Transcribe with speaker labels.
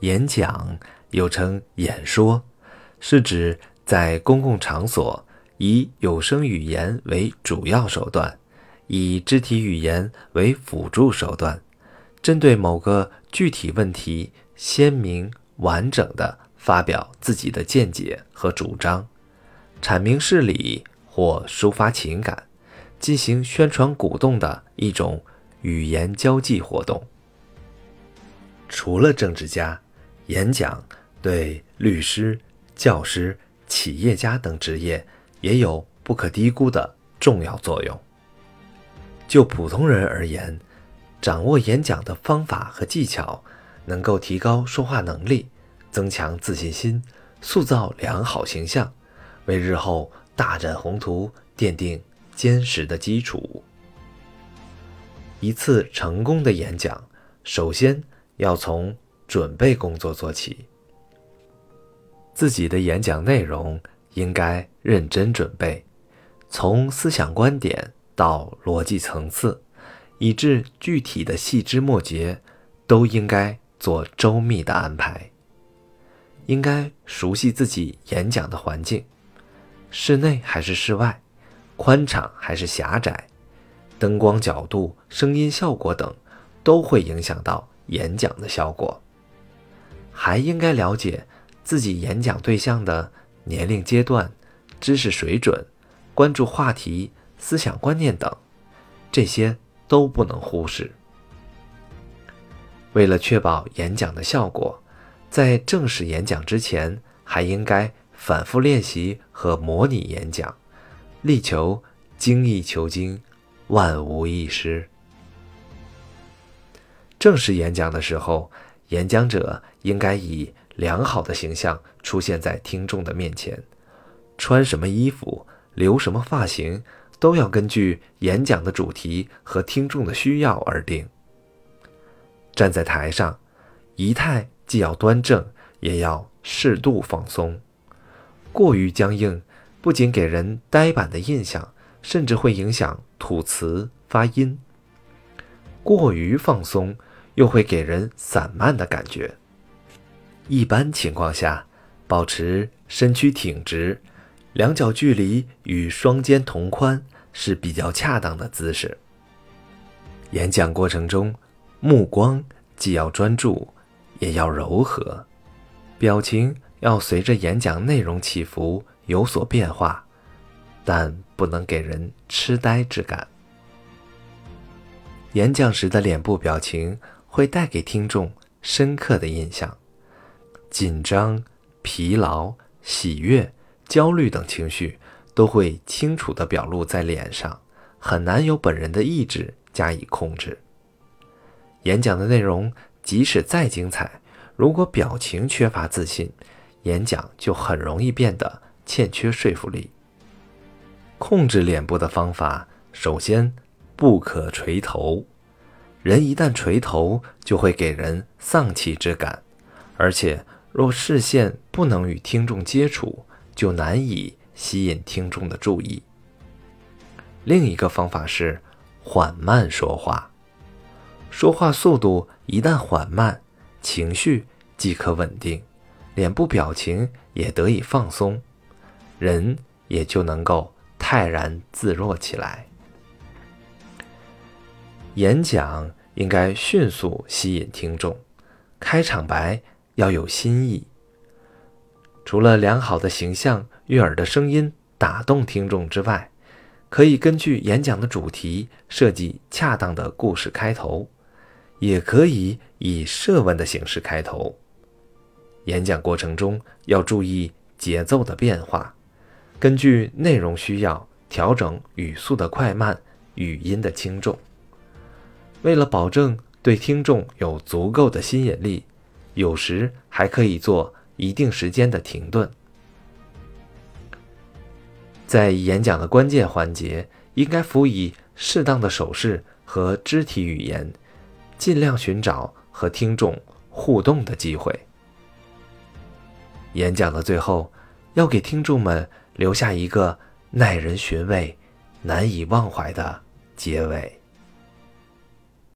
Speaker 1: 演讲又称演说，是指在公共场所以有声语言为主要手段，以肢体语言为辅助手段，针对某个具体问题，鲜明完整地发表自己的见解和主张，阐明事理或抒发情感，进行宣传鼓动的一种语言交际活动。除了政治家。演讲对律师、教师、企业家等职业也有不可低估的重要作用。就普通人而言，掌握演讲的方法和技巧，能够提高说话能力，增强自信心，塑造良好形象，为日后大展宏图奠定坚实的基础。一次成功的演讲，首先要从。准备工作做起，自己的演讲内容应该认真准备，从思想观点到逻辑层次，以至具体的细枝末节，都应该做周密的安排。应该熟悉自己演讲的环境，室内还是室外，宽敞还是狭窄，灯光角度、声音效果等，都会影响到演讲的效果。还应该了解自己演讲对象的年龄阶段、知识水准、关注话题、思想观念等，这些都不能忽视。为了确保演讲的效果，在正式演讲之前，还应该反复练习和模拟演讲，力求精益求精，万无一失。正式演讲的时候。演讲者应该以良好的形象出现在听众的面前，穿什么衣服、留什么发型，都要根据演讲的主题和听众的需要而定。站在台上，仪态既要端正，也要适度放松。过于僵硬，不仅给人呆板的印象，甚至会影响吐词发音。过于放松。又会给人散漫的感觉。一般情况下，保持身躯挺直，两脚距离与双肩同宽是比较恰当的姿势。演讲过程中，目光既要专注，也要柔和，表情要随着演讲内容起伏有所变化，但不能给人痴呆之感。演讲时的脸部表情。会带给听众深刻的印象。紧张、疲劳、喜悦、焦虑等情绪都会清楚地表露在脸上，很难由本人的意志加以控制。演讲的内容即使再精彩，如果表情缺乏自信，演讲就很容易变得欠缺说服力。控制脸部的方法，首先不可垂头。人一旦垂头，就会给人丧气之感，而且若视线不能与听众接触，就难以吸引听众的注意。另一个方法是缓慢说话，说话速度一旦缓慢，情绪即可稳定，脸部表情也得以放松，人也就能够泰然自若起来。演讲应该迅速吸引听众，开场白要有新意。除了良好的形象、悦耳的声音打动听众之外，可以根据演讲的主题设计恰当的故事开头，也可以以设问的形式开头。演讲过程中要注意节奏的变化，根据内容需要调整语速的快慢、语音的轻重。为了保证对听众有足够的吸引力，有时还可以做一定时间的停顿。在演讲的关键环节，应该辅以适当的手势和肢体语言，尽量寻找和听众互动的机会。演讲的最后，要给听众们留下一个耐人寻味、难以忘怀的结尾。